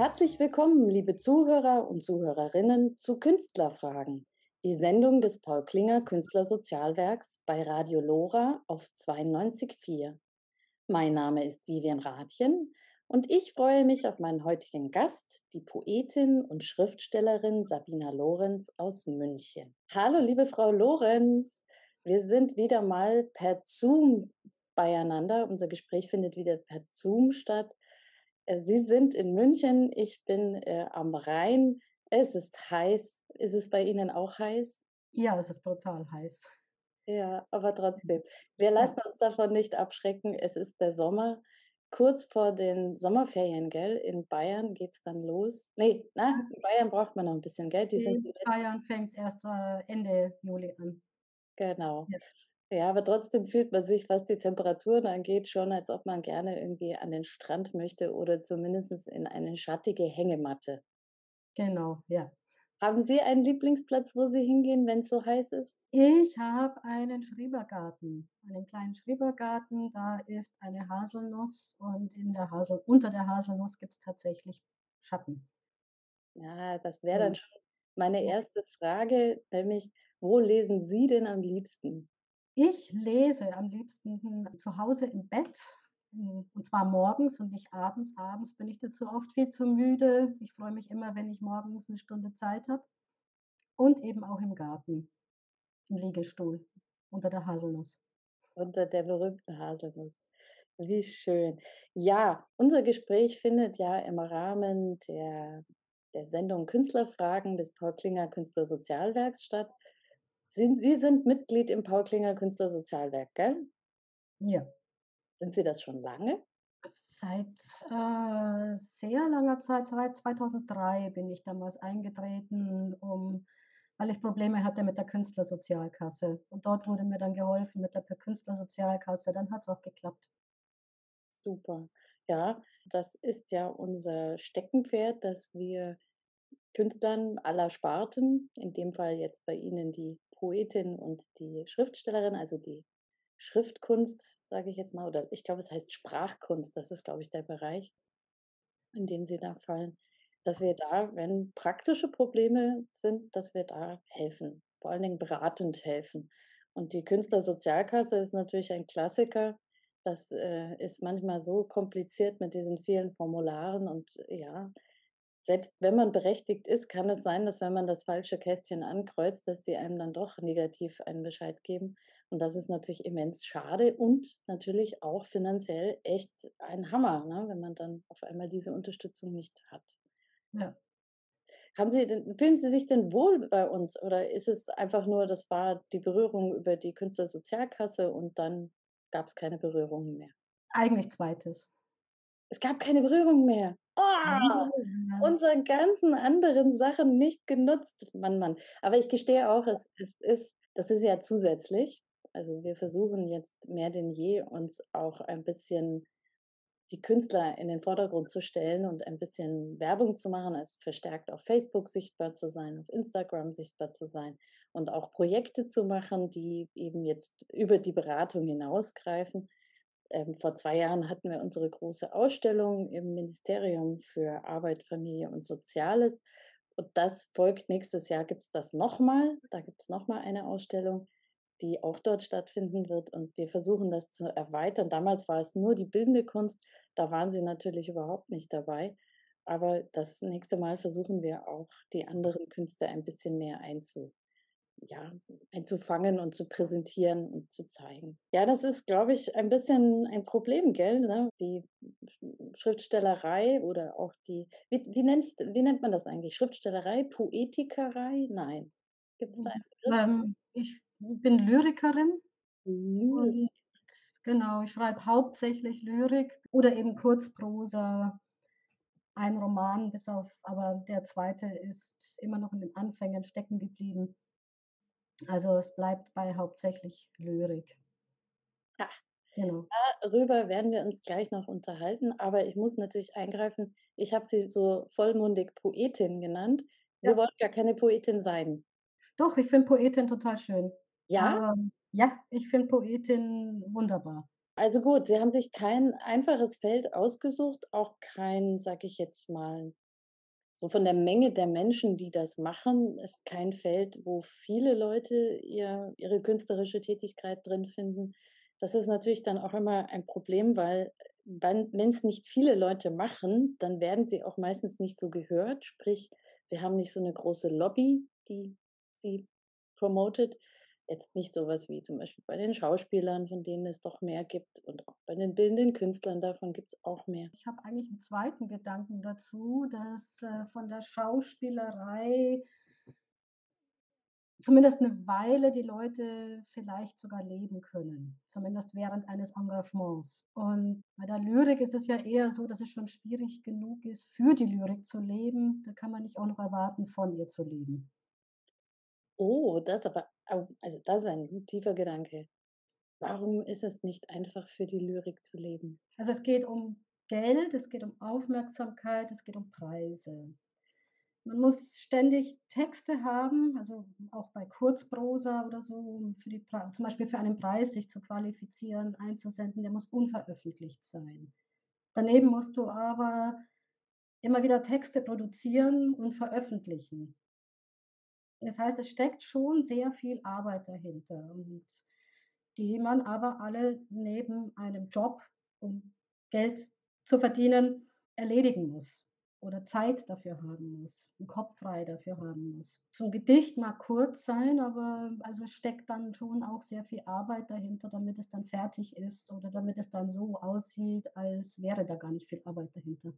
Herzlich willkommen, liebe Zuhörer und Zuhörerinnen, zu Künstlerfragen, die Sendung des Paul Klinger Künstlersozialwerks bei Radio Lora auf 92.4. Mein Name ist Vivian Rathjen und ich freue mich auf meinen heutigen Gast, die Poetin und Schriftstellerin Sabina Lorenz aus München. Hallo, liebe Frau Lorenz, wir sind wieder mal per Zoom beieinander. Unser Gespräch findet wieder per Zoom statt. Äh, Sie sind in München, ich bin äh, am Rhein. Es ist heiß. Ist es bei Ihnen auch heiß? Ja, es ist brutal heiß. Ja, aber trotzdem. Wir lassen uns davon nicht abschrecken. Es ist der Sommer. Kurz vor den Sommerferien, gell? In Bayern geht es dann los. Nee, na, in Bayern braucht man noch ein bisschen Geld. Die In Bayern fängt es erst äh, Ende Juli an. Genau. Ja. Ja, aber trotzdem fühlt man sich, was die Temperaturen angeht, schon, als ob man gerne irgendwie an den Strand möchte oder zumindest in eine schattige Hängematte. Genau, ja. Haben Sie einen Lieblingsplatz, wo Sie hingehen, wenn es so heiß ist? Ich habe einen Schrebergarten, einen kleinen Schrebergarten. Da ist eine Haselnuss und in der Hasel, unter der Haselnuss gibt es tatsächlich Schatten. Ja, das wäre dann schon meine erste Frage, nämlich, wo lesen Sie denn am liebsten? Ich lese am liebsten zu Hause im Bett, mm, und zwar morgens und nicht abends. Abends bin ich dazu oft viel zu müde. Ich freue mich immer, wenn ich morgens eine Stunde Zeit habe. Und eben auch im Garten, im Liegestuhl, unter der Haselnuss. Unter der berühmten Haselnuss. Wie schön. Ja, unser Gespräch findet ja im Rahmen der, der Sendung Künstlerfragen des Paul Klinger Künstlersozialwerks statt. Sind, Sie sind Mitglied im Paul Klinger Künstlersozialwerk, gell? Ja. Sind Sie das schon lange? Seit äh, sehr langer Zeit, seit 2003 bin ich damals eingetreten, um, weil ich Probleme hatte mit der Künstlersozialkasse. Und dort wurde mir dann geholfen mit der Künstlersozialkasse. Dann hat es auch geklappt. Super. Ja, das ist ja unser Steckenpferd, dass wir Künstlern aller Sparten, in dem Fall jetzt bei Ihnen die Poetin und die Schriftstellerin, also die Schriftkunst, sage ich jetzt mal, oder ich glaube, es heißt Sprachkunst, das ist, glaube ich, der Bereich, in dem Sie da fallen, dass wir da, wenn praktische Probleme sind, dass wir da helfen, vor allen Dingen beratend helfen. Und die Künstlersozialkasse ist natürlich ein Klassiker. Das äh, ist manchmal so kompliziert mit diesen vielen Formularen und ja, selbst wenn man berechtigt ist, kann es sein, dass wenn man das falsche Kästchen ankreuzt, dass die einem dann doch negativ einen Bescheid geben. Und das ist natürlich immens schade und natürlich auch finanziell echt ein Hammer, ne, wenn man dann auf einmal diese Unterstützung nicht hat. Ja. Haben Sie denn, fühlen Sie sich denn wohl bei uns oder ist es einfach nur, das war die Berührung über die Künstlersozialkasse und dann gab es keine Berührungen mehr? Eigentlich zweites. Es gab keine Berührung mehr. Ja. unsere ganzen anderen Sachen nicht genutzt. Mann, Mann. Aber ich gestehe auch, es, es ist, das ist ja zusätzlich. Also wir versuchen jetzt mehr denn je, uns auch ein bisschen die Künstler in den Vordergrund zu stellen und ein bisschen Werbung zu machen, also verstärkt auf Facebook sichtbar zu sein, auf Instagram sichtbar zu sein und auch Projekte zu machen, die eben jetzt über die Beratung hinausgreifen. Ähm, vor zwei Jahren hatten wir unsere große Ausstellung im Ministerium für Arbeit, Familie und Soziales. Und das folgt nächstes Jahr, gibt es das nochmal. Da gibt es nochmal eine Ausstellung, die auch dort stattfinden wird. Und wir versuchen das zu erweitern. Damals war es nur die bildende Kunst. Da waren sie natürlich überhaupt nicht dabei. Aber das nächste Mal versuchen wir auch, die anderen Künste ein bisschen mehr einzu, ja, einzufangen und zu präsentieren und zu zeigen. Ja, das ist, glaube ich, ein bisschen ein Problem, gell? Ne? Die Schriftstellerei oder auch die, wie, wie, nennt, wie nennt man das eigentlich? Schriftstellerei, Poetikerei? Nein. Gibt es da einen? Ähm, ich bin Lyrikerin Lyrik. und Genau, ich schreibe hauptsächlich Lyrik oder eben Kurzprosa, ein Roman, bis auf, aber der zweite ist immer noch in den Anfängen stecken geblieben. Also es bleibt bei hauptsächlich Lyrik. Ja. Genau. Darüber werden wir uns gleich noch unterhalten, aber ich muss natürlich eingreifen. Ich habe sie so vollmundig Poetin genannt. Sie Ja. wollen gar keine Poetin sein. Doch, ich finde Poetin total schön. Ja? Aber ja, ich finde Poetin wunderbar. Also gut, Sie haben sich kein einfaches Feld ausgesucht, auch kein, sage ich jetzt mal, so von der Menge der Menschen, die das machen, ist kein Feld, wo viele Leute ihr, ihre künstlerische Tätigkeit drin finden. Das ist natürlich dann auch immer ein Problem, weil wenn es nicht viele Leute machen, dann werden sie auch meistens nicht so gehört. Sprich, sie haben nicht so eine große Lobby, die sie promotet. Jetzt nicht sowas wie zum Beispiel bei den Schauspielern, von denen es doch mehr gibt und auch bei den bildenden Künstlern, davon gibt es auch mehr. Ich habe eigentlich einen zweiten Gedanken dazu, dass äh, von der Schauspielerei zumindest eine Weile die Leute vielleicht sogar leben können, zumindest während eines Engagements. Und bei der Lyrik ist es ja eher so, dass es schon schwierig genug ist, für die Lyrik zu leben. Da kann man nicht auch noch erwarten, von ihr zu leben. Oh, das aber, au, also das ist ein tiefer Gedanke. Warum ist es nicht einfach für die Lyrik zu leben? Also es geht um Geld, es geht um Aufmerksamkeit, es geht um Preise. Man muss ständig Texte haben, also auch bei Kurzprosa oder so, um für die, zum Beispiel für einen Preis sich zu qualifizieren, einzusenden, der muss unveröffentlicht sein. Daneben musst du aber immer wieder Texte produzieren und veröffentlichen. Das heißt, es steckt schon sehr viel Arbeit dahinter und die man aber alle neben einem Job, um Geld zu verdienen, erledigen muss oder Zeit dafür haben muss, einen Kopf frei dafür haben muss. So ein Gedicht mag kurz sein, aber also es steckt dann schon auch sehr viel Arbeit dahinter, damit es dann fertig ist oder damit es dann so aussieht, als wäre da gar nicht viel Arbeit dahinter.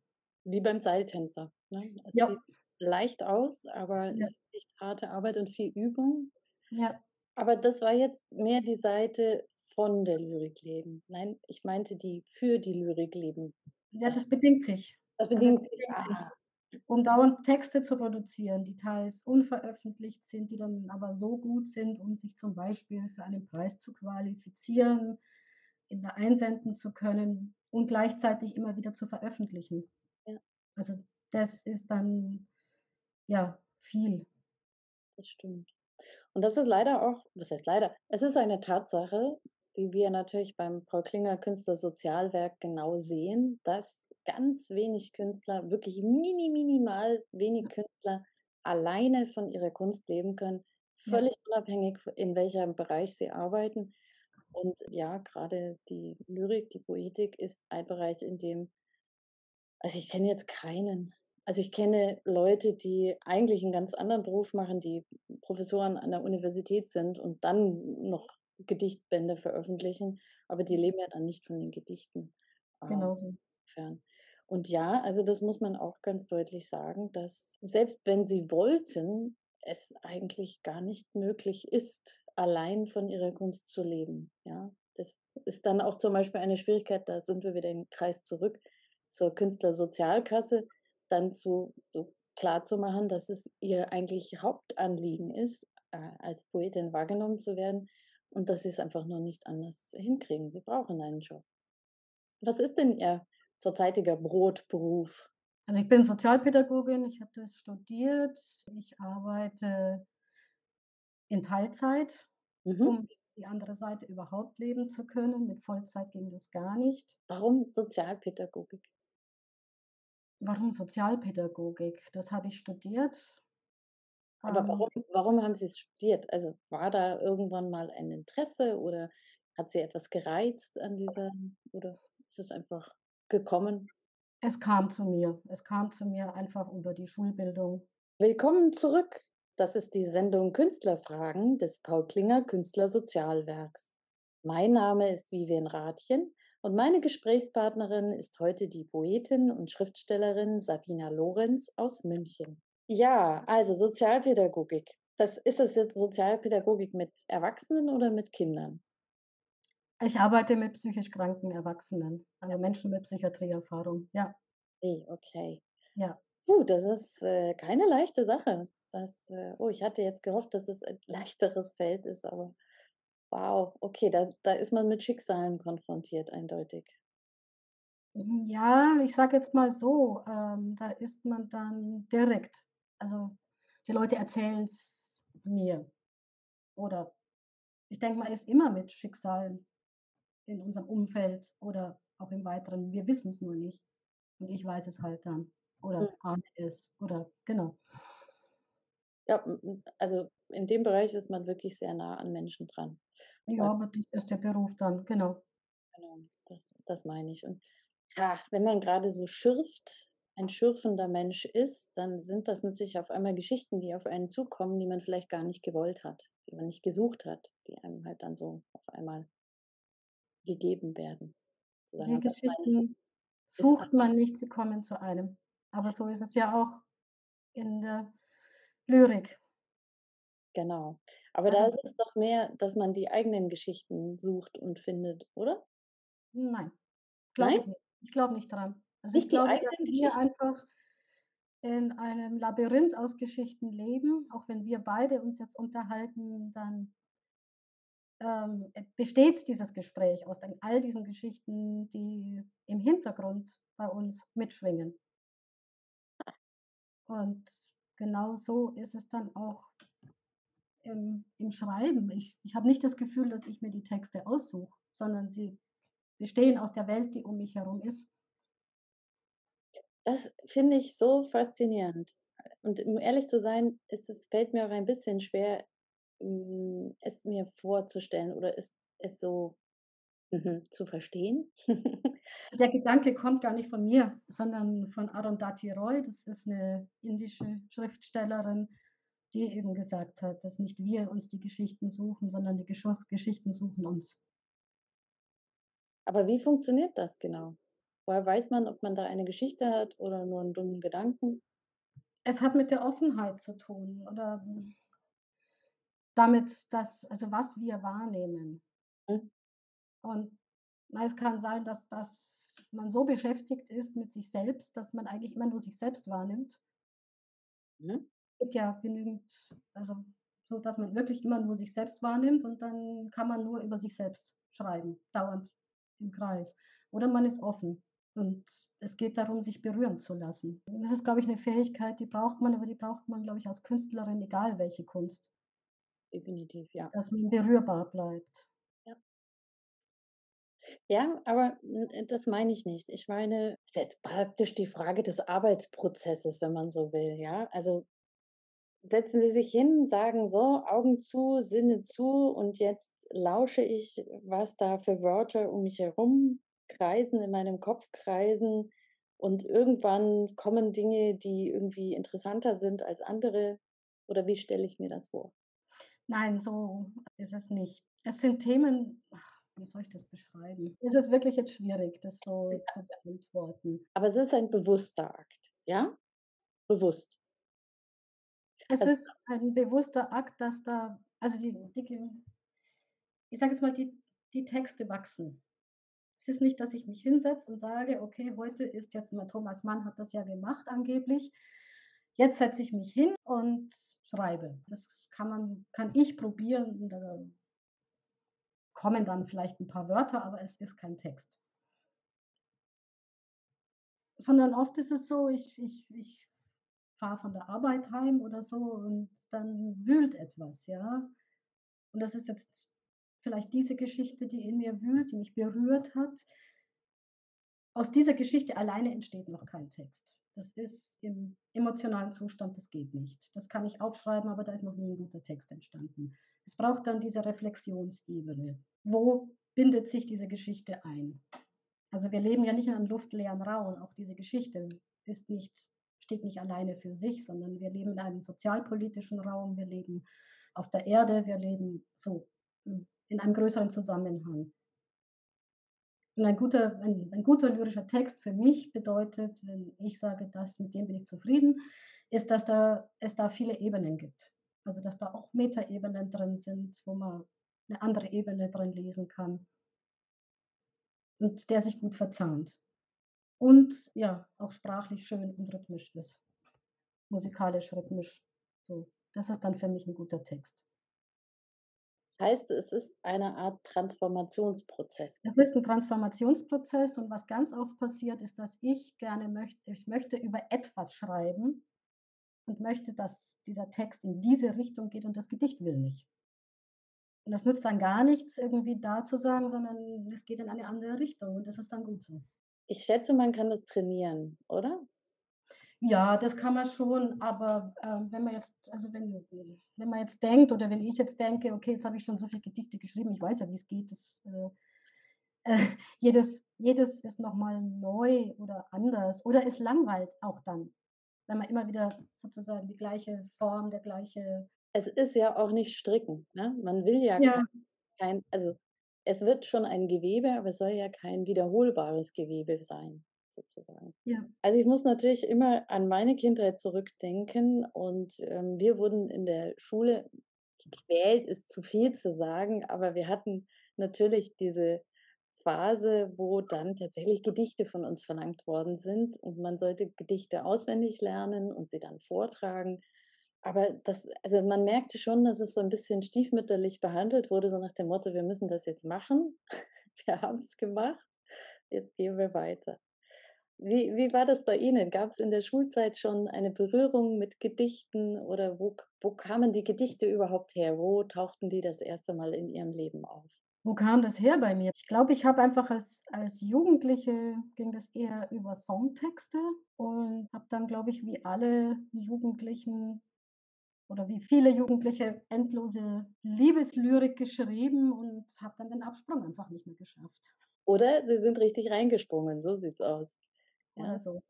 Wie beim Seiltänzer. Ne? Es Ja. sieht leicht aus, aber Ja. es ist echt harte Arbeit und viel Übung. Ja, Aber das war jetzt mehr die Seite von der Lyrik leben. Nein, ich meinte die für die Lyrik leben. ja das bedingt sich. Das Also bedingt sich. bedingt sich. Ah, um dauernd Texte zu produzieren, die teils unveröffentlicht sind, die dann aber so gut sind, um sich zum Beispiel für einen Preis zu qualifizieren, in der einsenden zu können und gleichzeitig immer wieder zu veröffentlichen. Ja. Also das ist dann ja viel. das stimmt. Und das ist leider auch, was heißt leider, es ist eine Tatsache, die wir natürlich beim Paul Klinger Künstlersozialwerk genau sehen, dass ganz wenig Künstler, wirklich mini, minimal wenig Künstler alleine von ihrer Kunst leben können, Ja. völlig unabhängig, in welchem Bereich sie arbeiten. Und ja, gerade die Lyrik, die Poetik ist ein Bereich, in dem, also ich kenne jetzt keinen. Also ich kenne Leute, die eigentlich einen ganz anderen Beruf machen, die Professoren an der Universität sind und dann noch Gedichtbände veröffentlichen, aber die leben ja dann nicht von den Gedichten. Insofern. Und ja, also das muss man auch ganz deutlich sagen, dass selbst wenn sie wollten, es eigentlich gar nicht möglich ist, allein von ihrer Kunst zu leben. Ja, das ist dann auch zum Beispiel eine Schwierigkeit, da sind wir wieder im Kreis zurück zur Künstlersozialkasse, dann zu, so klar zu machen, dass es ihr eigentlich Hauptanliegen ist, äh, als Poetin wahrgenommen zu werden und dass sie es einfach nur nicht anders hinkriegen. Sie brauchen einen Job. Was ist denn Ihr zurzeitiger Brotberuf? Also ich bin Sozialpädagogin, ich habe das studiert. Ich arbeite in Teilzeit, Mhm. um die andere Seite überhaupt leben zu können. Mit Vollzeit ging das gar nicht. Warum Sozialpädagogik? Warum Sozialpädagogik? Das habe ich studiert. Aber Ähm, warum, warum haben Sie es studiert? Also war da irgendwann mal ein Interesse oder hat Sie etwas gereizt an dieser, oder ist es einfach gekommen? es kam zu mir. Es kam zu mir einfach über die Schulbildung. Willkommen zurück. Das ist die Sendung Künstlerfragen des Paul Klinger Künstlersozialwerks. Mein Name ist Vivian Rathjen und meine Gesprächspartnerin ist heute die Poetin und Schriftstellerin Sabina Lorenz aus München. Ja, also Sozialpädagogik. Das ist es jetzt Sozialpädagogik mit Erwachsenen oder mit Kindern? Ich arbeite mit psychisch kranken Erwachsenen, also Menschen mit Psychiatrieerfahrung, ja. Okay, okay. Ja. Puh, das ist, äh, keine leichte Sache. Das, äh oh, ich hatte jetzt gehofft, dass es ein leichteres Feld ist, aber wow, okay, da da ist man mit Schicksalen konfrontiert, eindeutig. Hm, ja, ich sage jetzt mal so, ähm, da ist man dann direkt. Also, die Leute erzählen's mir. Oder ich denke, man ist immer mit Schicksalen in unserem Umfeld oder auch im Weiteren. Wir wissen's nur nicht. Und ich weiß es halt dann oder Mhm. ahne es oder genau. Ja, also, in dem Bereich ist man wirklich sehr nah an Menschen dran. Ja, aber das ist der Beruf dann, genau. Genau, das das meine ich. Und ja, wenn man grade so schürft ein schürfender Mensch ist, dann sind das natürlich auf einmal Geschichten, die auf einen zukommen, die man vielleicht gar nicht gewollt hat, die man nicht gesucht hat, die einem halt dann so auf einmal gegeben werden. Sozusagen Die Geschichten sucht man nicht, sie kommen zu einem. Aber so ist es ja auch in der Lyrik. Genau. Aber da Also ist es doch mehr, dass man die eigenen Geschichten sucht und findet, oder? Nein, glaube Nein? ich nicht. Ich glaube nicht dran. Also, ich Nicht die glaube, dass wir einfach in einem Labyrinth aus Geschichten leben. Auch wenn wir beide uns jetzt unterhalten, dann ähm, äh, besteht dieses Gespräch aus all diesen Geschichten, die im Hintergrund bei uns mitschwingen. Ah. Und genau so ist es dann auch im im Schreiben. Ich ich habe nicht das Gefühl, dass ich mir die Texte aussuche, sondern sie bestehen aus der Welt, die um mich herum ist. Das finde ich so faszinierend. Und um ehrlich zu sein, ist es fällt mir auch ein bisschen schwer, hm, es mir vorzustellen oder es es so, mhm, zu verstehen. Der Gedanke kommt gar nicht von mir, sondern von Arundhati Roy. Das ist 'ne indische Schriftstellerin, die eben gesagt hat, dass nicht wir uns die Geschichten suchen, sondern die Gescho Geschichten suchen uns. Aber wie funktioniert das genau? Woher weiß man, ob man da eine Geschichte hat oder nur 'n dummen Gedanken? Es hat mit der Offenheit zu tun oder, damit, dass also, was wir wahrnehmen. Na, es kann sein, dass dass man so beschäftigt ist mit sich selbst, dass man eigentlich immer nur sich selbst wahrnimmt. Mhm. Gibt ja genügend also, so, dass man wirklich immer nur sich selbst wahrnimmt und dann kann man nur über sich selbst schreiben, dauernd im Kreis. Oder man ist offen und es geht darum, sich berühren zu lassen. Das ist, glaube ich, 'ne Fähigkeit, die braucht man, aber die braucht man, glaube ich, als Künstlerin, egal welche Kunst. Definitiv, ja. Dass man berührbar bleibt. Ja. Aber, hm, äh, das meine ich nicht. Ich meine ist jetzt praktisch die Frage des Arbeitsprozesses, wenn man so will, ja? Also, setzen Sie sich hin, sagen: „So, Augen zu, Sinne zu und jetzt lausche ich, was da für Wörter um mich herum kreisen, in meinem Kopf kreisen und irgendwann kommen Dinge, die irgendwie interessanter sind als andere.“ Oder wie stelle ich mir das vor? Nein, so ist es nicht. Es sind Themen wie soll ich das beschreiben? Es ist wirklich jetzt schwierig, das so zu beantworten. Aber es ist ein bewusster Akt, ja? Bewusst. Es Also ist ein bewusster Akt, dass da also, die die ich sage jetzt mal, die die Texte wachsen. Es ist nicht, dass ich mich hinsetze und sage: „Okay, heute ist jetzt mal Thomas Mann hat das ja gemacht angeblich. Jetzt setze ich mich hin und schreibe.“ Das kann man kann ich probieren kommen dann vielleicht 'n paar Wörter, aber es ist kein Text. Sondern oft ist es so, ich ich ich fahre von der Arbeit heim oder so und dann wühlt etwas, ja? Und das ist jetzt vielleicht diese Geschichte, die in mir wühlt, die mich berührt hat. Aus dieser Geschichte alleine entsteht noch kein Text. Das ist im emotionalen Zustand, das geht nicht. Das kann ich aufschreiben, aber da ist noch nie 'n guter Text entstanden. Es braucht dann diese Reflexionsebene. Wo bindet sich diese Geschichte ein? Also, wir leben ja nicht in einem luftleeren Raum. Auch diese Geschichte ist nicht steht nicht alleine für sich, sondern wir leben in einem sozialpolitischen Raum. Wir leben auf der Erde. Wir leben so, hm, in einem größeren Zusammenhang. Und ein guter ein ein guter lyrischer Text für mich bedeutet, wenn ich sage: „Das mit dem bin ich zufrieden“, ist, dass da es da viele Ebenen gibt. Also, dass da auch Metaebenen drin sind, wo man 'ne andere Ebene drin lesen kann. und der sich gut verzahnt. Und ja, auch sprachlich schön und rhythmisch ist. Musikalisch, rhythmisch. So, das ist dann für mich ein guter Text. Das heißt, es ist eine Art Transformationsprozess. Es ist ein Transformationsprozess und was ganz oft passiert, ist, dass ich gerne möchte, ich möchte über etwas schreiben und möchte, dass dieser Text in diese Richtung geht und das Gedicht will nicht. Und das nützt dann gar nichts, irgendwie da zu sagen, sondern es geht in eine andere Richtung und das ist dann gut so. Ich schätze, man kann das trainieren, oder? Ja, das kann man schon, aber äh, wenn man jetzt, also wenn, wenn man jetzt denkt oder wenn ich jetzt denke, okay, jetzt habe ich schon so viele Gedichte geschrieben, ich weiß ja, wie es geht, das, äh, äh, jedes, jedes ist nochmal neu oder anders oder es langweilt auch dann, wenn man immer wieder sozusagen die gleiche Form, der gleiche. Es ist ja auch nicht stricken, ne? Man will ja, Ja. kein, also es wird schon ein Gewebe, aber es soll ja kein wiederholbares Gewebe sein, sozusagen. Ja. Also ich muss natürlich immer an meine Kindheit zurückdenken und ähm, wir wurden in der Schule gequält, ist zu viel zu sagen, aber wir hatten natürlich diese Phase, wo dann tatsächlich Gedichte von uns verlangt worden sind und man sollte Gedichte auswendig lernen und sie dann vortragen. Aber das, also man merkte schon, dass es so ein bisschen stiefmütterlich behandelt wurde, so nach dem Motto, wir müssen das jetzt machen. Wir haben es gemacht, jetzt gehen wir weiter. Wie, wie war das bei Ihnen? Gab es in der Schulzeit schon eine Berührung mit Gedichten oder wo, wo kamen die Gedichte überhaupt her? Wo tauchten die das erste Mal in Ihrem Leben auf? Wo kam das her bei mir? Ich glaube, ich habe einfach als, als Jugendliche ging das eher über Songtexte und habe dann, glaube ich, wie alle Jugendlichen oder wie viele Jugendliche endlose Liebeslyrik geschrieben und habe dann den Absprung einfach nicht mehr geschafft. Oder Sie sind richtig reingesprungen, so sieht's aus. Ja, so.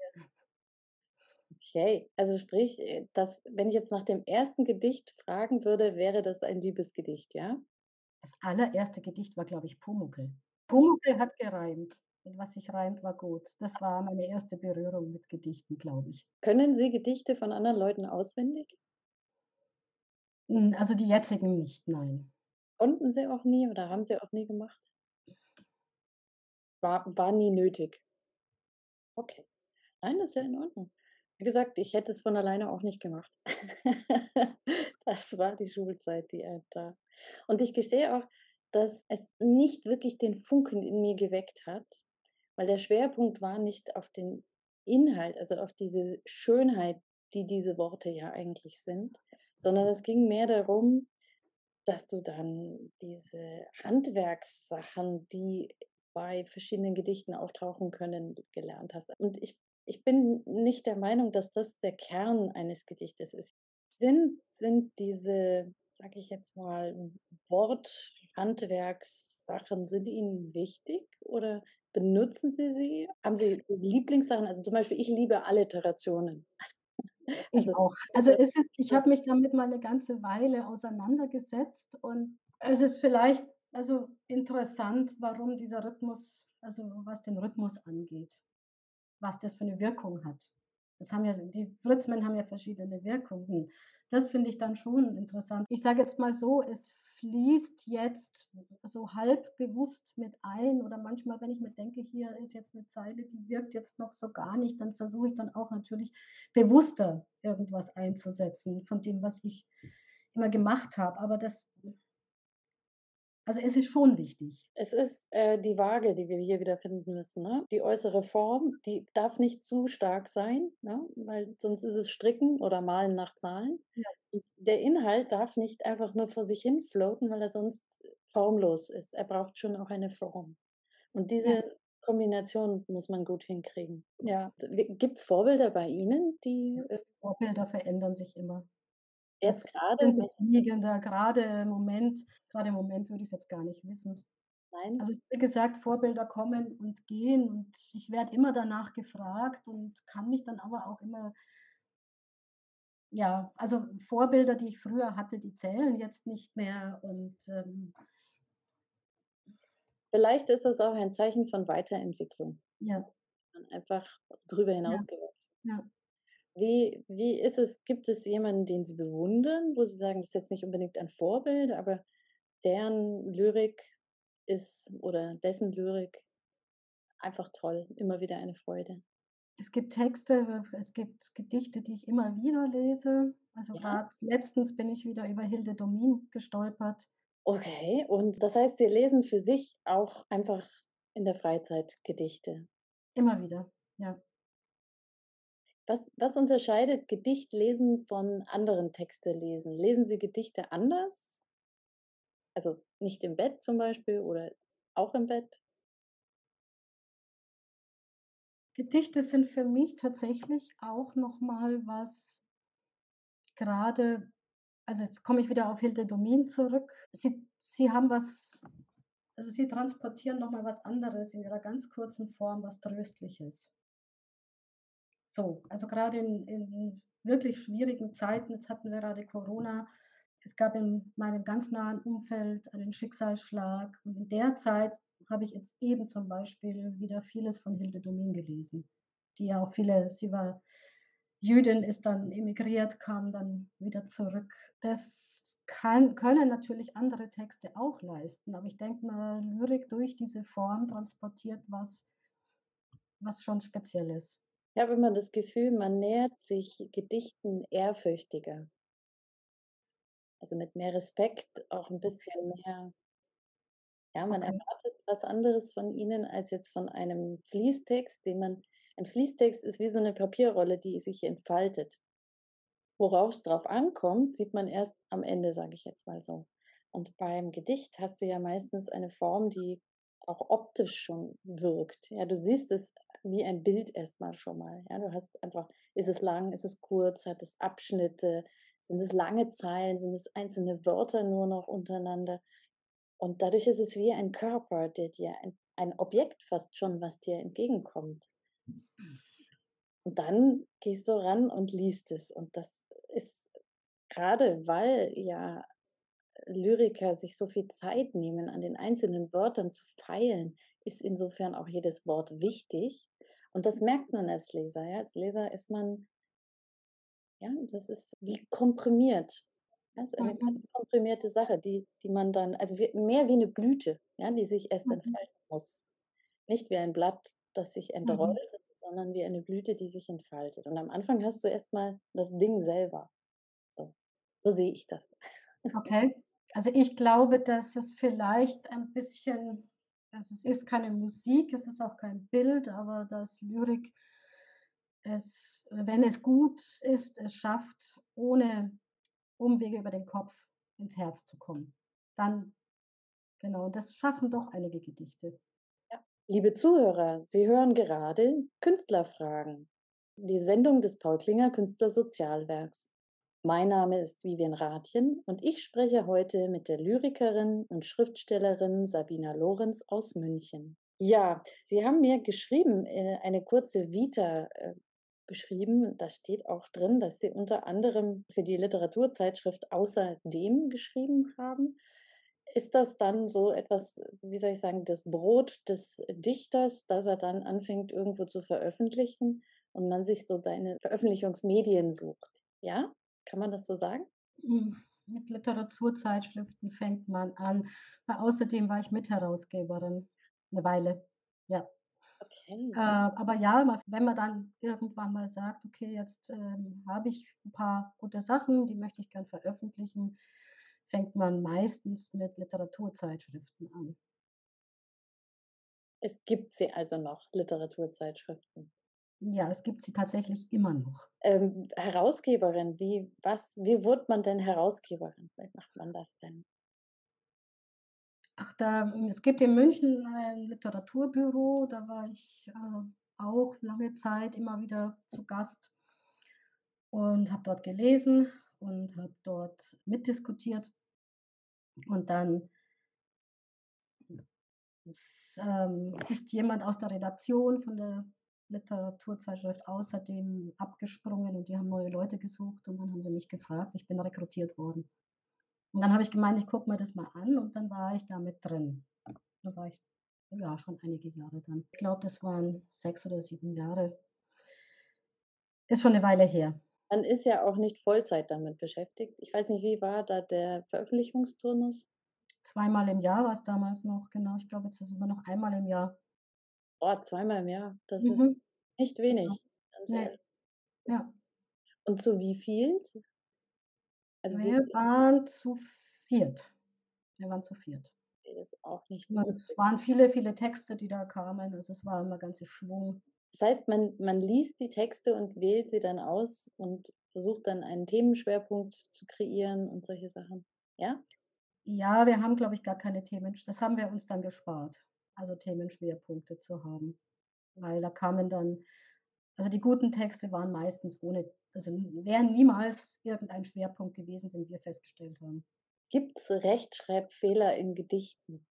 okay. Also sprich, äh, das, wenn ich jetzt nach dem ersten Gedicht fragen würde, wäre das ein Liebesgedicht, ja? Das allererste Gedicht war, glaube ich, Pumuckl. Pumuckl hat gereimt. Und was sich reimt, war gut. Das war meine erste Berührung mit Gedichten, glaube ich. Können Sie Gedichte von anderen Leuten auswendig? Hm, Also die jetzigen nicht, nein. Konnten Sie auch nie oder haben Sie auch nie gemacht? War, war nie nötig. Okay. Nein, das ist ja in Ordnung. Wie gesagt, ich hätte es von alleine auch nicht gemacht. Das war die Schulzeit, die er da. Und ich gestehe auch, dass es nicht wirklich den Funken in mir geweckt hat, weil der Schwerpunkt war nicht auf den Inhalt, also auf diese Schönheit, die diese Worte ja eigentlich sind, sondern es ging mehr darum, dass du dann diese Handwerkssachen, die bei verschiedenen Gedichten auftauchen können, gelernt hast. Und ich, ich bin nicht der Meinung, dass das der Kern eines Gedichtes ist. Sind, sind diese, sage ich jetzt mal, Worthandwerkssachen, sind Ihnen wichtig oder benutzen Sie sie? Haben Sie Lieblingssachen? Also zum Beispiel, ich liebe Alliterationen. Ich Also auch. Also ja es ist, ich habe mich damit mal eine ganze Weile auseinandergesetzt und es ist vielleicht also interessant, warum dieser Rhythmus, also was den Rhythmus angeht, was das für eine Wirkung hat. Das haben ja, die Rhythmen haben ja verschiedene Wirkungen. Das finde ich dann schon interessant. Ich sage jetzt mal so, es fließt jetzt so halb bewusst mit ein oder manchmal, wenn ich mir denke, hier ist jetzt eine Zeile, die wirkt jetzt noch so gar nicht, dann versuche ich dann auch natürlich bewusster irgendwas einzusetzen von dem, was ich immer gemacht habe. Aber das, also es ist schon wichtig. Es ist äh, die Waage, die wir hier wieder finden müssen. Ne? Die äußere Form, die darf nicht zu stark sein, ne? weil sonst ist es Stricken oder Malen nach Zahlen. Ja. Und der Inhalt darf nicht einfach nur vor sich hin floaten, weil er sonst formlos ist. Er braucht schon auch eine Form. Und diese Ja. Kombination muss man gut hinkriegen. Ja. Gibt es Vorbilder bei Ihnen, die äh, Vorbilder verändern sich immer. Jetzt gerade sind so mit, fliegender, gerade im Moment, gerade im Moment würde ich es jetzt gar nicht wissen. nein? Also wie gesagt, Vorbilder kommen und gehen und ich werde immer danach gefragt und kann mich dann aber auch immer, ja, also Vorbilder, die ich früher hatte, die zählen jetzt nicht mehr und ähm, Vielleicht ist das auch ein Zeichen von Weiterentwicklung. ja, man einfach drüber ja, hinausgewachsen ist. ja. Wie, wie ist es, gibt es jemanden, den Sie bewundern, wo Sie sagen, das ist jetzt nicht unbedingt ein Vorbild, aber deren Lyrik ist oder dessen Lyrik einfach toll, immer wieder eine Freude. Es gibt Texte, es gibt Gedichte, die ich immer wieder lese. Also Ja. gerade letztens bin ich wieder über Hilde Domin gestolpert. Okay, und das heißt, Sie lesen für sich auch einfach in der Freizeit Gedichte. Immer wieder, ja. Was, was unterscheidet Gedichtlesen von anderen Texte lesen? Lesen Sie Gedichte anders? Also nicht im Bett zum Beispiel oder auch im Bett? Gedichte sind für mich tatsächlich auch noch mal was gerade also jetzt komme ich wieder auf Hilde Domin zurück. Sie sie haben was also sie transportieren noch mal was anderes in ihrer ganz kurzen Form, was Tröstliches. So, also gerade in in wirklich schwierigen Zeiten, jetzt hatten wir gerade Corona, es gab in meinem ganz nahen Umfeld einen Schicksalsschlag und in der Zeit habe ich jetzt eben zum Beispiel wieder vieles von Hilde Domin gelesen, die ja auch viele sie war Jüdin, ist dann emigriert, kam dann wieder zurück. Das kann können natürlich andere Texte auch leisten, aber ich denke mal, Lyrik durch diese Form transportiert was was schon Spezielles. Ich habe immer das Gefühl, man nähert sich Gedichten ehrfürchtiger. Also mit mehr Respekt, auch ein bisschen mehr ja, man erwartet was anderes von ihnen als jetzt von einem Fließtext, den man ein Fließtext ist wie so 'ne Papierrolle, die sich entfaltet. Worauf's drauf ankommt, sieht man erst am Ende, sage ich jetzt mal so. Und beim Gedicht hast du ja meistens eine Form, die auch optisch schon wirkt. Ja, du siehst es wie ein Bild erst mal schon mal. Ja, du hast einfach ist es lang, ist es kurz, hat es Abschnitte, sind es lange Zeilen, sind es einzelne Wörter nur noch untereinander? Und dadurch ist es wie ein Körper, der dir ein ein Objekt fast schon, was dir entgegenkommt. Und dann gehst du ran und liest es. Und das ist grade, weil ja Lyriker sich so viel Zeit nehmen, an den einzelnen Wörtern zu feilen, ist insofern auch jedes Wort wichtig. Und das merkt man als Leser, ja. Als Leser ist man ja, das ist wie komprimiert. Das ist eine Mhm. ganz komprimierte Sache, die die man dann also mehr wie 'ne Blüte, ja, die sich erst Mhm. entfalten muss. Nicht wie ein Blatt, das sich Mhm. entrollt, sondern wie eine Blüte, die sich entfaltet. Und am Anfang hast du erst mal das Ding selber. So. So sehe ich das. Okay. Also, ich glaube, dass es vielleicht ein bisschen also, es ist keine Musik, es ist auch kein Bild, aber dass Lyrik es wenn es gut ist, es schafft, ohne Umwege über den Kopf ins Herz zu kommen. Dann genau, das schaffen doch einige Gedichte. Ja. Liebe Zuhörer, Sie hören gerade Künstlerfragen, die Sendung des Paul Klinger Künstlersozialwerks. Mein Name ist Vivian Rathjen und ich spreche heute mit der Lyrikerin und Schriftstellerin Sabina Lorenz aus München. Ja, Sie haben mir geschrieben, äh, eine kurze Vita, äh, geschrieben. Da steht auch drin, dass Sie unter anderem für die Literaturzeitschrift Außerdem geschrieben haben. Ist das dann so etwas, wie soll ich sagen, das Brot des Dichters, dass er dann anfängt, irgendwo zu veröffentlichen und man sich so seine Veröffentlichungsmedien sucht? Ja? Kann man das so sagen? Hm, mit Literaturzeitschriften fängt man an. Weil außerdem war ich Mitherausgeberin 'ne Weile, ja. Okay. Äh, aber ja, wenn man dann irgendwann mal sagt: „Okay, jetzt, ähm, habe ich 'n paar gute Sachen, die möchte ich gern veröffentlichen“, fängt man meistens mit Literaturzeitschriften an. Es gibt sie also noch, Literaturzeitschriften? Ja, es gibt sie tatsächlich immer noch. Ähm, Herausgeberin, wie was wie wurde man denn Herausgeberin? Wie macht man das denn? Ach, da hm, es gibt in München ein Literaturbüro, da war ich, äh, auch lange Zeit immer wieder zu Gast und habe dort gelesen und habe dort mitdiskutiert. Und dann s ähm, ist jemand aus der Redaktion von der Literaturzeitschrift Außerdem abgesprungen und die haben neue Leute gesucht und dann haben sie mich gefragt. Ich bin rekrutiert worden. Und dann habe ich gemeint, ich gucke mir das mal an und dann war ich da mit drin. Da war ich, ja, schon einige Jahre dann. Ich glaube, das waren 6 oder 7 Jahre. Ist schon 'ne Weile her. Man ist ja auch nicht Vollzeit damit beschäftigt. Ich weiß nicht, wie war da der Veröffentlichungsturnus? Zweimal im Jahr war's damals noch, genau. Ich glaube, jetzt ist es nur noch einmal im Jahr. Oh, zweimal im Jahr, das ist Mhm. nicht Genau. wenig. Das Ja. und zu wie vielen? Also, Wir viel waren zu viert. Wir waren zu viert. Das ist auch nicht Und es waren viele, viele Texte, die da kamen. Also, es war immer ganze Schwung. Das heißt, man man liest die Texte und wählt sie dann aus und versucht dann einen Themenschwerpunkt zu kreieren und solche Sachen, ja? Ja, wir haben, glaube ich, gar keine Themen das haben wir uns dann gespart, also Themenschwerpunkte zu haben. Weil da kamen dann also die guten Texte waren meistens ohne also wären niemals irgendein Schwerpunkt gewesen, den wir festgestellt haben. Gibt's Rechtschreibfehler in Gedichten?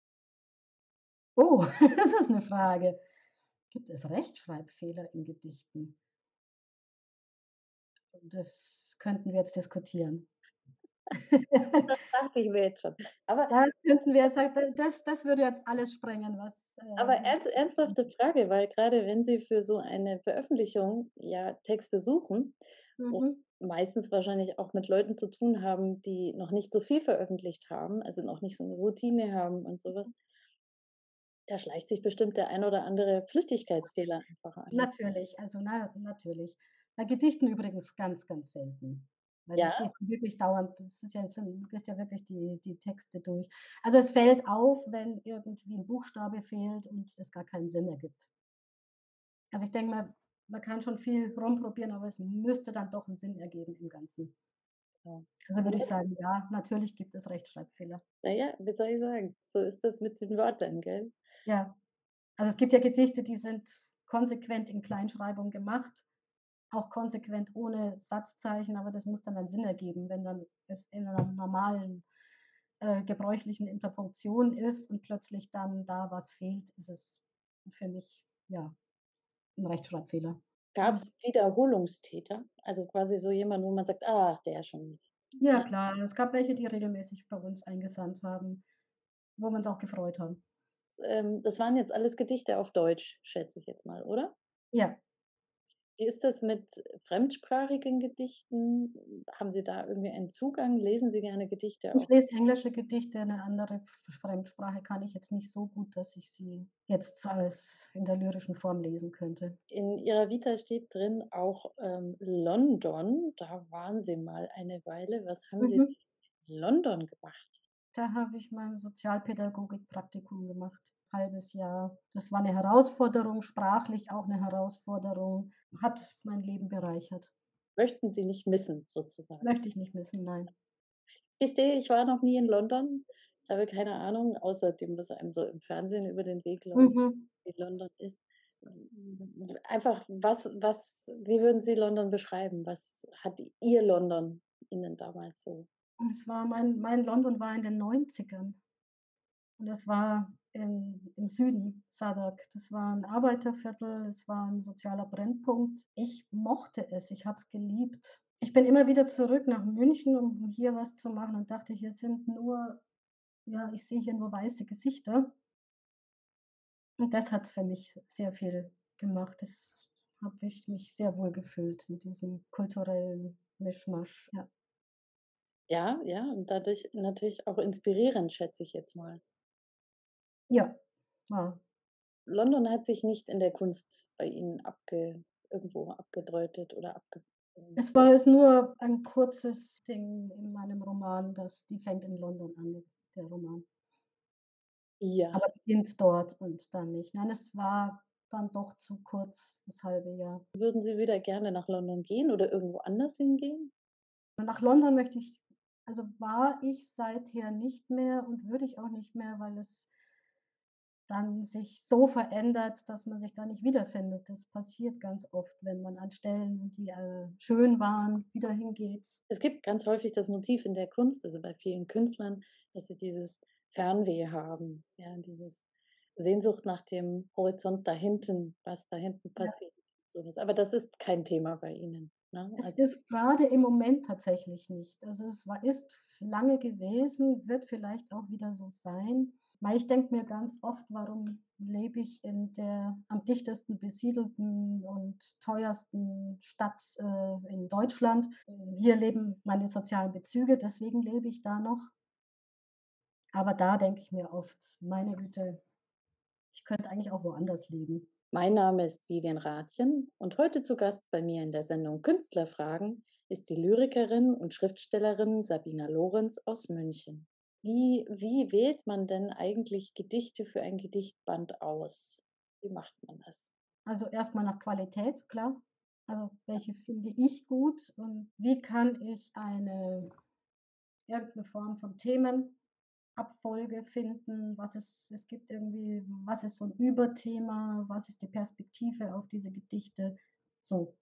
Oh, das ist 'ne Frage. Gibt es Rechtschreibfehler in Gedichten? Das könnten wir jetzt diskutieren. Das dachte ich mir jetzt schon. Aber Das könnten wir jetzt halt da das das würde jetzt alles sprengen, was, aber äh ernst ernsthafte Frage, weil grade wenn Sie für so eine Veröffentlichung ja Texte suchen Mhm. meistens wahrscheinlich auch mit Leuten zu tun haben, die noch nicht so viel veröffentlicht haben, also noch nicht so 'ne Routine haben und so was. Da schleicht sich bestimmt der ein oder andere Flüchtigkeitsfehler einfach ein. Natürlich, also na natürlich. Bei Gedichten übrigens ganz, ganz selten, weil Ja? gehst du wirklich dauernd das ist ja du gehst ja wirklich die die Texte durch. Also, es fällt auf, wenn irgendwie 'n Buchstabe fehlt und es gar keinen Sinn ergibt. Also, ich denke mal, man kann schon viel rumprobieren, aber es müsste dann doch 'n Sinn ergeben im Ganzen. Ja. Also, würde ich sagen, ja, natürlich gibt es Rechtschreibfehler. Na ja, wie soll ich sagen? So ist das mit den Wörtern, gell? Ja. Also, es gibt ja Gedichte, die sind konsequent in Kleinschreibung gemacht, auch konsequent ohne Satzzeichen, aber das muss dann einen Sinn ergeben. Wenn dann es in 'ner normalen, äh, gebräuchlichen Interpunktion ist und plötzlich dann da was fehlt, ist es für mich, ja, 'n Rechtschreibfehler. Mhm. Gab's Wiederholungstäter? Also, quasi so jemand, wo man sagt: „Ah, der schon wieder.“ Ja klar, es gab welche, die regelmäßig bei uns eingesandt haben, wo wir uns auch gefreut haben. Ähm, das waren jetzt alles Gedichte auf Deutsch, schätze ich jetzt mal, oder? Ja. Wie ist das mit fremdsprachigen Gedichten? Haben Sie da irgendwie einen Zugang? Lesen Sie gerne Gedichte Ich auch? lese englische Gedichte, 'ne andere Fremdsprache kann ich jetzt nicht so gut, dass ich sie jetzt als in der lyrischen Form lesen könnte. In Ihrer Vita steht drin auch, ähm, London. Da waren Sie mal eine Weile. Was haben Sie Mhm. in London gemacht? Da habe ich mein Sozialpädagogik-Praktikum gemacht, halbes Jahr. Das war 'ne Herausforderung, sprachlich auch 'ne Herausforderung, hat mein Leben bereichert. Möchten Sie nicht missen sozusagen? Möchte ich nicht missen, nein. Ich gestehe, ich war noch nie in London. Ich habe keine Ahnung, außer dem, was einem so im Fernsehen über den Weg läuft, Mhm. wie London ist. Einfach, was was wie würden Sie London beschreiben? Was hat Ihr London Ihnen damals so Es war mein mein London war in den 90ern. Und das war in im Süden, Southwark. Das war 'n Arbeiterviertel, es war 'n sozialer Brennpunkt. Ich mochte es, ich habe es geliebt. Ich bin immer wieder zurück nach München, um hier was zu machen und dachte: „Hier sind nur ja, ich sehe hier nur weiße Gesichter.“ Und das hat's für mich sehr viel gemacht. Das habe ich mich sehr wohl gefühlt in diesem kulturellen Mischmasch, ja. Ja, ja, und dadurch natürlich auch inspirierend, schätze ich jetzt mal. Ja, war. London hat sich nicht in der Kunst bei Ihnen abge irgendwo abgedeutet oder abge ähm Es war jetzt nur ein kurzes Ding in meinem Roman, das die fängt in London an, der Roman. Ja. Aber beginnt dort und dann nicht. Nein, es war dann doch zu kurz, das halbe Jahr. Würden Sie wieder gerne nach London gehen oder irgendwo anders hingehen? Nach London möchte ich also war ich seither nicht mehr und würde ich auch nicht mehr, weil es dann sich so verändert, dass man sich da nicht wiederfindet. Das passiert ganz oft, wenn man an Stellen, die, äh, schön waren, wieder hingeht. Es gibt ganz häufig das Motiv in der Kunst, also bei vielen Künstlern, dass sie dieses Fernweh haben, ja, dieses Sehnsucht nach dem Horizont da hinten, was da hinten Ja. passiert, was. Aber das ist kein Thema bei Ihnen, ne? Es Also ist grade im Moment tatsächlich nicht. Also, es war ist lange gewesen, wird vielleicht auch wieder so sein. Weil ich denke mir ganz oft: „Warum lebe ich in der am dichtesten besiedelten und teuersten Stadt, äh, in Deutschland?“ Hier leben meine sozialen Bezüge, deswegen lebe ich da noch. Aber da denke ich mir oft: „Meine Güte, ich könnte eigentlich auch woanders leben.“ Mein Name ist Vivian Rathjen und heute zu Gast bei mir in der Sendung Künstlerfragen ist die Lyrikerin und Schriftstellerin Sabina Lorenz aus München. Wie, wie wählt man denn eigentlich Gedichte für ein Gedichtband aus? Wie macht man das? Also erstmal nach Qualität, klar. Also welche finde ich gut und wie kann ich eine irgendeine Form von Themenabfolge finden, was es, es gibt irgendwie, was ist so ein Überthema, was ist die Perspektive auf diese Gedichte, so.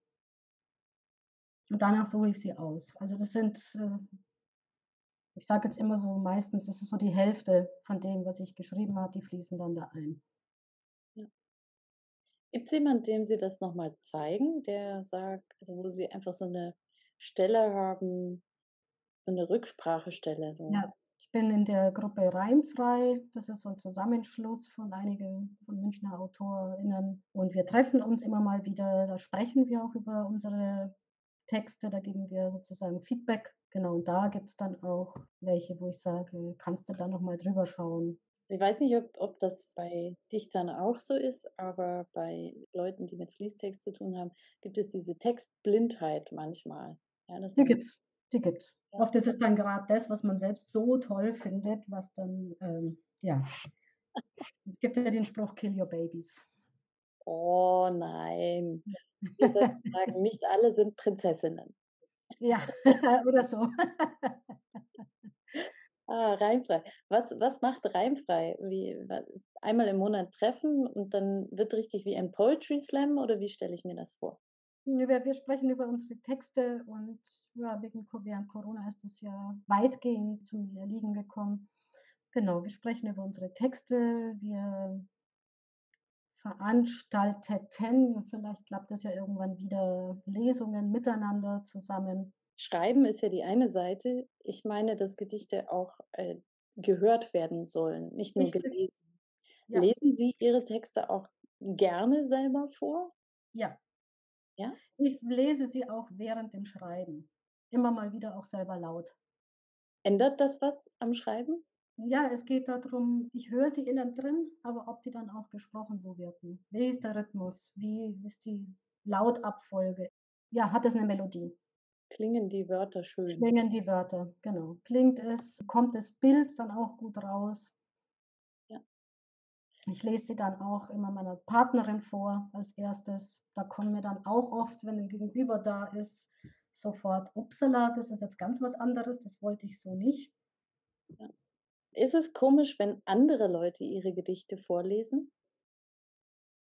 Und danach suche ich sie aus. Also das sind, äh, ich sage jetzt immer so, meistens ist es so die Hälfte von dem, was ich geschrieben habe, die fließen dann da ein. Gibt es jemanden, dem Sie das nochmal zeigen, der sagt, also wo Sie einfach so eine Stelle haben, so eine Rücksprachestelle? So. Ja, ich bin in der Gruppe Reimfrei. Das ist so ein Zusammenschluss von einigen von Münchner AutorInnen. Und wir treffen uns immer mal wieder. Da sprechen wir auch über unsere Texte. Da geben wir sozusagen Feedback. Genau, und da gibt es dann auch welche, wo ich sage, kannst du da nochmal drüber schauen. Ich weiß nicht, ob, ob das bei Dichtern auch so ist, aber bei Leuten, die mit Fließtext zu tun haben, gibt es diese Textblindheit manchmal. Ja, die gibt's, die gibt's. Ja. Oft ist es dann gerade das, was man selbst so toll findet, was dann, ähm, ja, es gibt ja den Spruch, kill your babies. Oh nein. Wir sagen, nicht alle sind Prinzessinnen. Ja, oder so. Ah, reimfrei. Was, was macht reimfrei? Wie, einmal im Monat treffen und dann wird richtig wie ein Poetry Slam oder wie stelle ich mir das vor? Wir, wir sprechen über unsere Texte und ja, wegen während Corona ist es ja weitgehend zum Erliegen gekommen. Genau, wir sprechen über unsere Texte, wir veranstalteten, vielleicht klappt das ja irgendwann wieder, Lesungen miteinander zusammen. Schreiben ist ja die eine Seite. Ich meine, dass Gedichte auch äh, gehört werden sollen, nicht nur Richtig. gelesen. Ja. Lesen Sie Ihre Texte auch gerne selber vor? Ja. Ja? Ich lese sie auch während dem Schreiben. Immer mal wieder auch selber laut. Ändert das was am Schreiben? Ja, es geht darum, ich höre sie innen drin, aber ob die dann auch gesprochen so wirken. Wie ist der Rhythmus? Wie ist die Lautabfolge? Ja, hat es eine Melodie? Klingen die Wörter schön? Klingen die Wörter, genau. Klingt es, kommt das Bild dann auch gut raus? Ja. Ich lese sie dann auch immer meiner Partnerin vor als erstes. Da kommen mir dann auch oft, wenn ein Gegenüber da ist, sofort, upsala, das ist jetzt ganz was anderes, das wollte ich so nicht. Ja. Ist es komisch, wenn andere Leute ihre Gedichte vorlesen?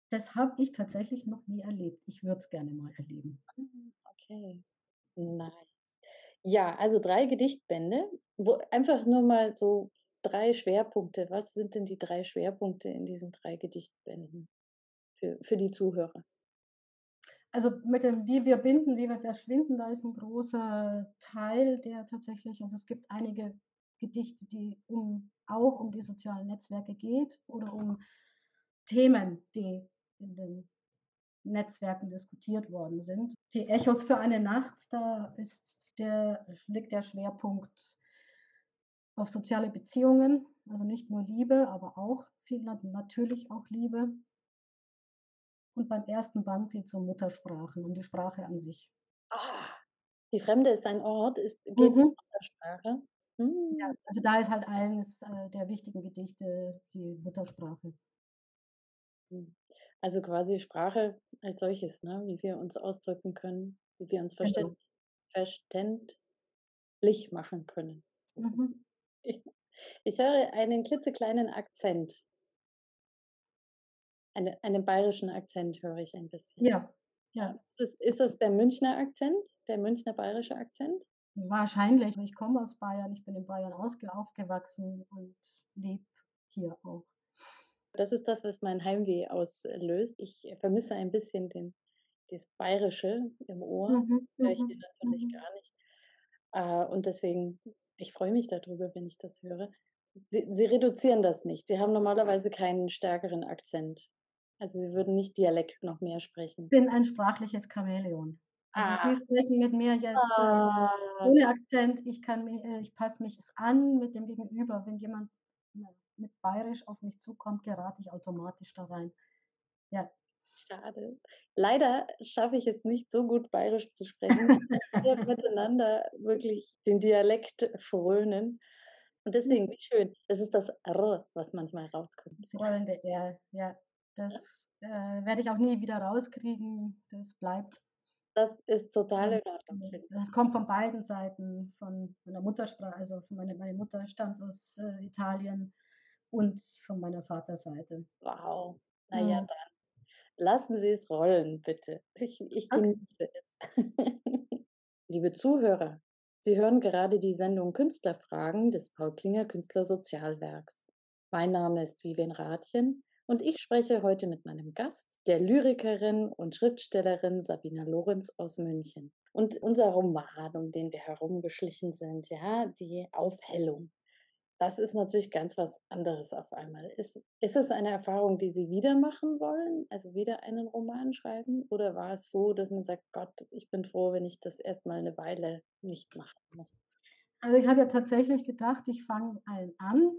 Das habe ich tatsächlich noch nie erlebt. Ich würde es gerne mal erleben. Ah, okay. Nice. Ja, also drei Gedichtbände, wo einfach nur mal so drei Schwerpunkte. Was sind denn die drei Schwerpunkte in diesen drei Gedichtbänden für, für die Zuhörer? Also mit dem Wie wir binden, wie wir verschwinden, da ist ein großer Teil, der tatsächlich, also es gibt einige Gedichte, die um, auch um die sozialen Netzwerke geht oder um Themen, die in den Netzwerken diskutiert worden sind. Die Echos für eine Nacht, da ist der, liegt der Schwerpunkt auf soziale Beziehungen, also nicht nur Liebe, aber auch viel natürlich auch Liebe. Und beim ersten Band geht es um Muttersprachen, um die Sprache an sich. Ah, die Fremde ist ein Ort, ist, geht es mhm. um Muttersprache. Mhm. Ja, also da ist halt eines äh, der wichtigen Gedichte die Muttersprache. Mhm. Also quasi Sprache als solches, ne? wie wir uns ausdrücken können, wie wir uns genau. verständlich, verständlich machen können. Mhm. Ich höre einen klitzekleinen Akzent. Eine, einen bayerischen Akzent höre ich ein bisschen. Ja, ja. Ist, es, ist das der Münchner Akzent, der Münchner bayerische Akzent? Wahrscheinlich. Ich komme aus Bayern, ich bin in Bayern aufgewachsen und lebe hier auch. Das ist das, was mein Heimweh auslöst. Ich vermisse ein bisschen den, das Bayerische im Ohr. Mhm, höre ich hier mhm, natürlich mhm. gar nicht. Äh, und deswegen, ich freue mich darüber, wenn ich das höre. Sie, Sie reduzieren das nicht. Sie haben normalerweise keinen stärkeren Akzent. Also Sie würden nicht Dialekt noch mehr sprechen. Ich bin ein sprachliches Chamäleon. Also ah. Sie sprechen mit mir jetzt äh, ah. ohne Akzent. Ich kann mich, äh, ich passe mich an mit dem Gegenüber. Wenn jemand mit Bayerisch auf mich zukommt, gerate ich automatisch da rein. Ja. Schade. Leider schaffe ich es nicht so gut bayerisch zu sprechen. Wir miteinander wirklich den Dialekt frönen. Und deswegen, wie schön, das ist das R, was manchmal rauskommt. Das rollende R, ja. Das äh, werde ich auch nie wieder rauskriegen. Das bleibt. Das ist total in Ordnung. Das kommt von beiden Seiten, von meiner Muttersprache, also von meiner, meine Mutter stammt aus äh, Italien und von meiner Vaterseite. Wow. Naja, mhm. dann lassen Sie es rollen, bitte. Ich, ich genieße es. Liebe Zuhörer, Sie hören gerade die Sendung Künstlerfragen des Paul Klinger Künstlersozialwerks. Mein Name ist Vivian Rathjen und ich spreche heute mit meinem Gast, der Lyrikerin und Schriftstellerin Sabina Lorenz aus München. Und unser Roman, um den wir herumgeschlichen sind, ja, die Aufhellung. Das ist natürlich ganz was anderes auf einmal. Ist, ist es eine Erfahrung, die Sie wieder machen wollen? Also wieder einen Roman schreiben? Oder war es so, dass man sagt, Gott, ich bin froh, wenn ich das erstmal eine Weile nicht machen muss? Also ich habe ja tatsächlich gedacht, ich fange einen an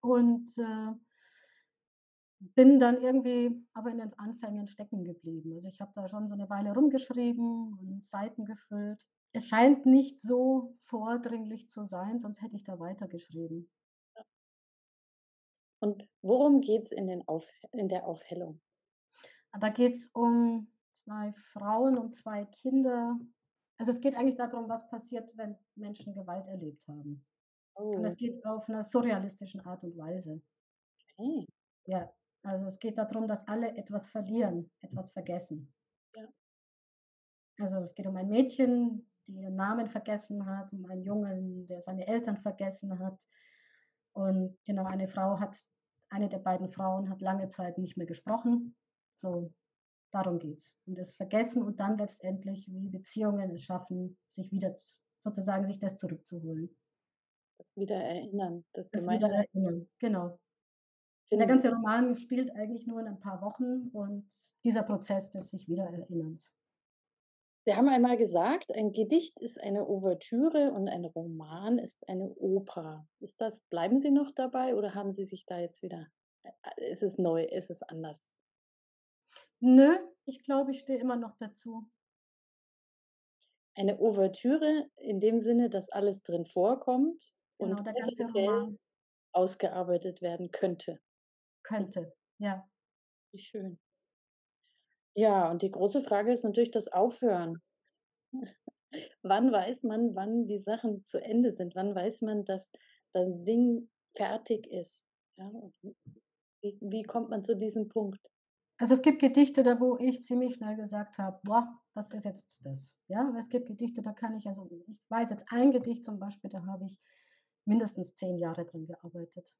und äh, bin dann irgendwie aber in den Anfängen stecken geblieben. Also ich habe da schon so eine Weile rumgeschrieben und Seiten gefüllt. Es scheint nicht so vordringlich zu sein, sonst hätte ich da weitergeschrieben. Und worum geht es in, in der Aufhellung? Da geht es um zwei Frauen und zwei Kinder. Also es geht eigentlich darum, was passiert, wenn Menschen Gewalt erlebt haben. Oh. Und es geht auf einer surrealistischen Art und Weise. Okay. Ja, also es geht darum, dass alle etwas verlieren, etwas vergessen. Ja. Also es geht um ein Mädchen, die ihren Namen vergessen hat, um einen Jungen, der seine Eltern vergessen hat. Und genau, eine Frau hat, eine der beiden Frauen hat lange Zeit nicht mehr gesprochen. So, darum geht es. Und das Vergessen und dann letztendlich, wie Beziehungen es schaffen, sich wieder sozusagen sich das zurückzuholen. Das Wiedererinnern, das, das Wiedererinnern, genau. Der ganze Roman spielt eigentlich nur in ein paar Wochen und dieser Prozess des sich Wiedererinnerns. Sie haben einmal gesagt, ein Gedicht ist eine Ouvertüre und ein Roman ist eine Oper. Ist das, bleiben Sie noch dabei oder haben Sie sich da jetzt wieder, äh, ist es neu, ist es anders? Nö, ich glaube, ich stehe immer noch dazu. Eine Ouvertüre in dem Sinne, dass alles drin vorkommt genau, und der ganze Roman ausgearbeitet werden könnte. Könnte, ja. Wie schön. Ja, und die große Frage ist natürlich das Aufhören. wann weiß man, wann die Sachen zu Ende sind? Wann weiß man, dass das Ding fertig ist? Ja, wie, wie kommt man zu diesem Punkt? Also es gibt Gedichte, da wo ich ziemlich schnell gesagt habe, boah, das ist jetzt das. Ja, es gibt Gedichte, da kann ich, also ich weiß jetzt ein Gedicht zum Beispiel, da habe ich mindestens zehn Jahre drin gearbeitet.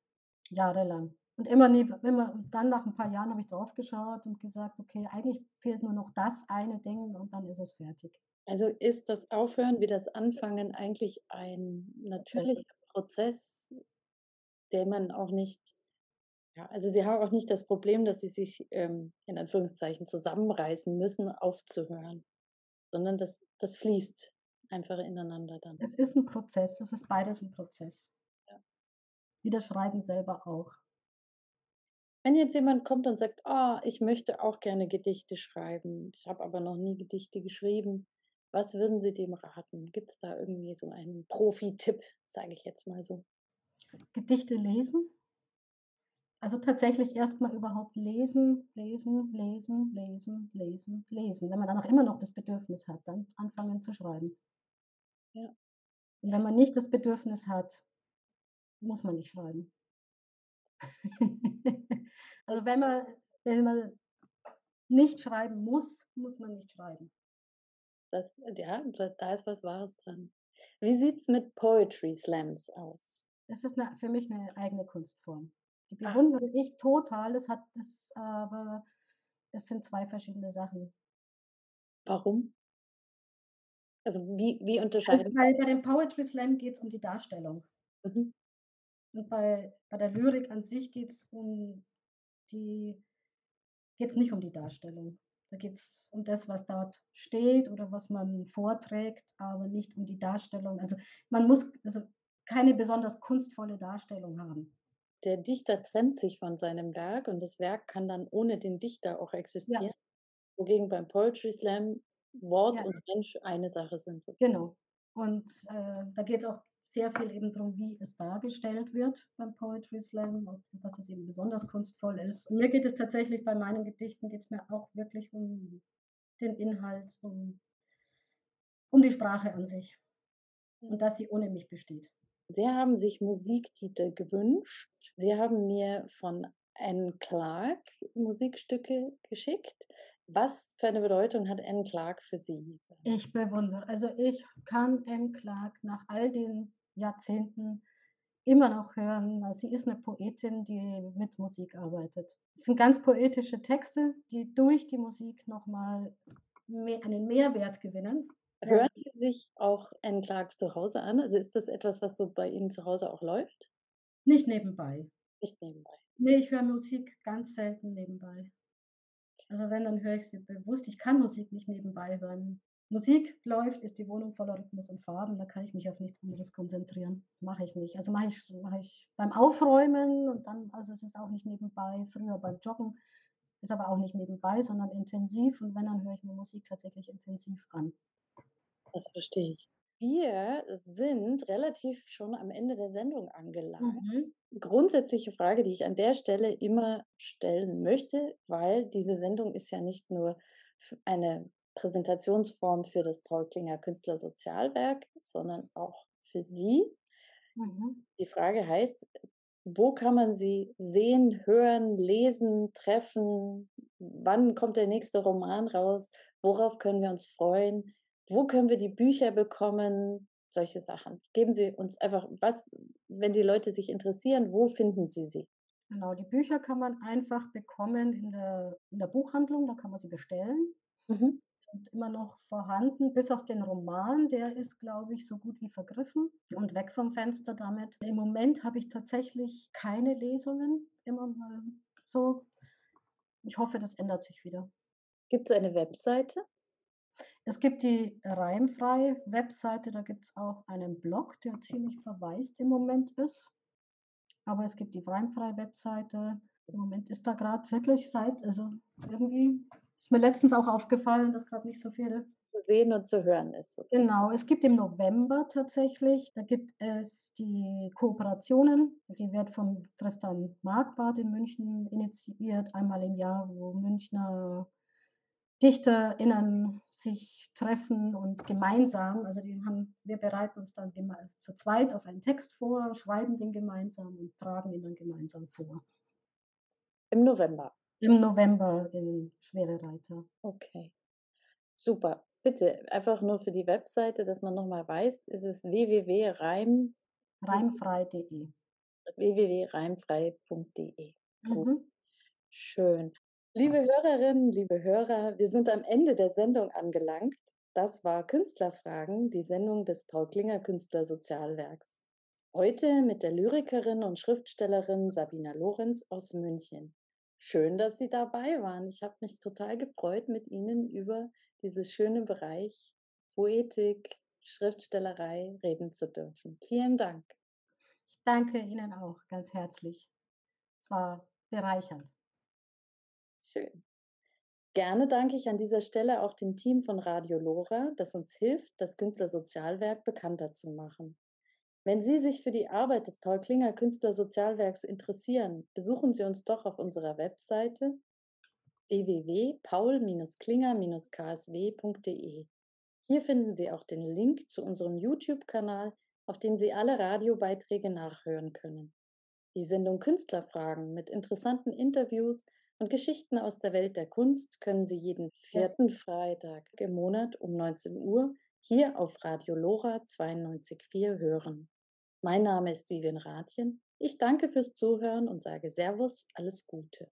Jahrelang. Und immer, nie, immer dann nach ein paar Jahren habe ich drauf geschaut und gesagt, okay, eigentlich fehlt nur noch das eine Ding und dann ist es fertig. Also ist das Aufhören wie das Anfangen eigentlich ein natürlicher Prozess, den man auch nicht, ja, also Sie haben auch nicht das Problem, dass Sie sich ähm, in Anführungszeichen zusammenreißen müssen, aufzuhören, sondern das, das fließt einfach ineinander dann. Es ist ein Prozess, es ist beides ein Prozess. Ja. Wie das Schreiben selber auch. Wenn jetzt jemand kommt und sagt, oh, ich möchte auch gerne Gedichte schreiben, ich habe aber noch nie Gedichte geschrieben, was würden Sie dem raten? Gibt es da irgendwie so einen Profi-Tipp, sage ich jetzt mal so? Gedichte lesen. Also tatsächlich erstmal überhaupt lesen, lesen, lesen, lesen, lesen, lesen. Wenn man dann auch immer noch das Bedürfnis hat, dann anfangen zu schreiben. Ja. Und wenn man nicht das Bedürfnis hat, muss man nicht schreiben. Also wenn man, wenn man nicht schreiben muss, muss man nicht schreiben. Das, ja, da ist was Wahres dran. Wie sieht es mit Poetry Slams aus? Das ist eine, für mich eine eigene Kunstform. Die ah. bewundere ah. ich total. Es hat das, aber es sind zwei verschiedene Sachen. Warum? Also wie, wie unterscheiden? Also bei, bei dem Poetry Slam geht es um die Darstellung. Mhm. Und bei, bei der Lyrik an sich geht es um die geht es nicht um die Darstellung. Da geht es um das, was dort steht oder was man vorträgt, aber nicht um die Darstellung. Also man muss also keine besonders kunstvolle Darstellung haben. der Dichter trennt sich von seinem Werk und das Werk kann dann ohne den Dichter auch Ja, existieren. Wogegen beim Poetry Slam Wort ja, und Mensch eine Sache sind sozusagen. genau. Und äh, da geht es auch sehr viel eben darum, wie es dargestellt wird beim Poetry Slam, ob, dass es eben besonders kunstvoll ist. Und mir geht es tatsächlich bei meinen Gedichten geht es mir auch wirklich um den Inhalt, um, um die Sprache an sich und dass sie ohne mich besteht. Sie haben sich Musiktitel gewünscht. Sie haben mir von Anne Clark Musikstücke geschickt. Was für eine Bedeutung hat Anne Clark für Sie? Ich bewundere, also ich kann Anne Clark nach all den Jahrzehnten immer noch hören. Sie ist eine Poetin, die mit Musik arbeitet. Es sind ganz poetische Texte, die durch die Musik nochmal mehr, einen Mehrwert gewinnen. Hören Sie sich auch Anne Clark zu Hause an? Also ist das etwas, was so bei Ihnen zu Hause auch läuft? Nicht nebenbei. Nicht nebenbei. Nee, ich höre Musik ganz selten nebenbei. Also wenn, dann höre ich sie bewusst. Ich kann Musik nicht nebenbei hören. Musik läuft, ist die Wohnung voller Rhythmus und Farben, da kann ich mich auf nichts anderes konzentrieren. Mache ich nicht. Also mache ich, mache ich beim Aufräumen und dann, also es ist auch nicht nebenbei, früher beim Joggen, ist aber auch nicht nebenbei, sondern intensiv. Und wenn, dann höre ich mir Musik tatsächlich intensiv an. Das verstehe ich. Wir sind relativ schon am Ende der Sendung angelangt. Mhm. Grundsätzliche Frage, die ich an der Stelle immer stellen möchte, weil diese Sendung ist ja nicht nur eine Präsentationsform für das Paul Klinger Künstlersozialwerk, sondern auch für Sie. Mhm. Die Frage heißt, wo kann man Sie sehen, hören, lesen, treffen? Wann kommt der nächste Roman raus? Worauf können wir uns freuen? Wo können wir die Bücher bekommen? Solche Sachen. Geben Sie uns einfach was, wenn die Leute sich interessieren, wo finden Sie sie? Genau, die Bücher kann man einfach bekommen in der, in der Buchhandlung, da kann man sie bestellen. Mhm. Und immer noch vorhanden, bis auf den Roman, der ist, glaube ich, so gut wie vergriffen und weg vom Fenster damit. Im Moment habe ich tatsächlich keine Lesungen, immer mal so. Ich hoffe, das ändert sich wieder. Gibt es eine Webseite? Es gibt die reimfrei Webseite, da gibt es auch einen Blog, der ziemlich verwaist im Moment ist. Aber es gibt die reimfrei Webseite. Im Moment ist da gerade wirklich seit, also irgendwie ist mir letztens auch aufgefallen, dass gerade nicht so viele zu sehen und zu hören ist. sozusagen. Genau, es gibt im November tatsächlich, da gibt es die Kooperationen, die wird von Tristan Marquardt in München initiiert, einmal im Jahr, wo Münchner DichterInnen sich treffen und gemeinsam, also die haben, wir bereiten uns dann geme- zu zweit auf einen Text vor, schreiben den gemeinsam und tragen ihn dann gemeinsam vor. Im November. Im November in Schwere Reiter. Okay. Super. Bitte, einfach nur für die Webseite, dass man nochmal weiß, ist es www.reim, Reimfrei.de. www.reimfrei.de. Gut. Mhm. Schön. Liebe Hörerinnen, liebe Hörer, wir sind am Ende der Sendung angelangt. Das war Künstlerfragen, die Sendung des Paul Klinger Künstlersozialwerks. Heute mit der Lyrikerin und Schriftstellerin Sabina Lorenz aus München. Schön, dass Sie dabei waren. Ich habe mich total gefreut, mit Ihnen über dieses schöne Bereich Poetik, Schriftstellerei reden zu dürfen. Vielen Dank. Ich danke Ihnen auch ganz herzlich. Es war bereichernd. Schön. Gerne danke ich an dieser Stelle auch dem Team von Radio Lora, das uns hilft, das Künstlersozialwerk bekannter zu machen. Wenn Sie sich für die Arbeit des Paul Klinger Künstlersozialwerks interessieren, besuchen Sie uns doch auf unserer Webseite www.paul-klinger-ksw.de. Hier finden Sie auch den Link zu unserem YouTube-Kanal, auf dem Sie alle Radiobeiträge nachhören können. Die Sendung Künstlerfragen mit interessanten Interviews und Geschichten aus der Welt der Kunst können Sie jeden vierten Freitag im Monat um 19 Uhr hier auf Radio Lora 92.4 hören. Mein Name ist Vivian Rathjen. Ich danke fürs Zuhören und sage Servus, alles Gute.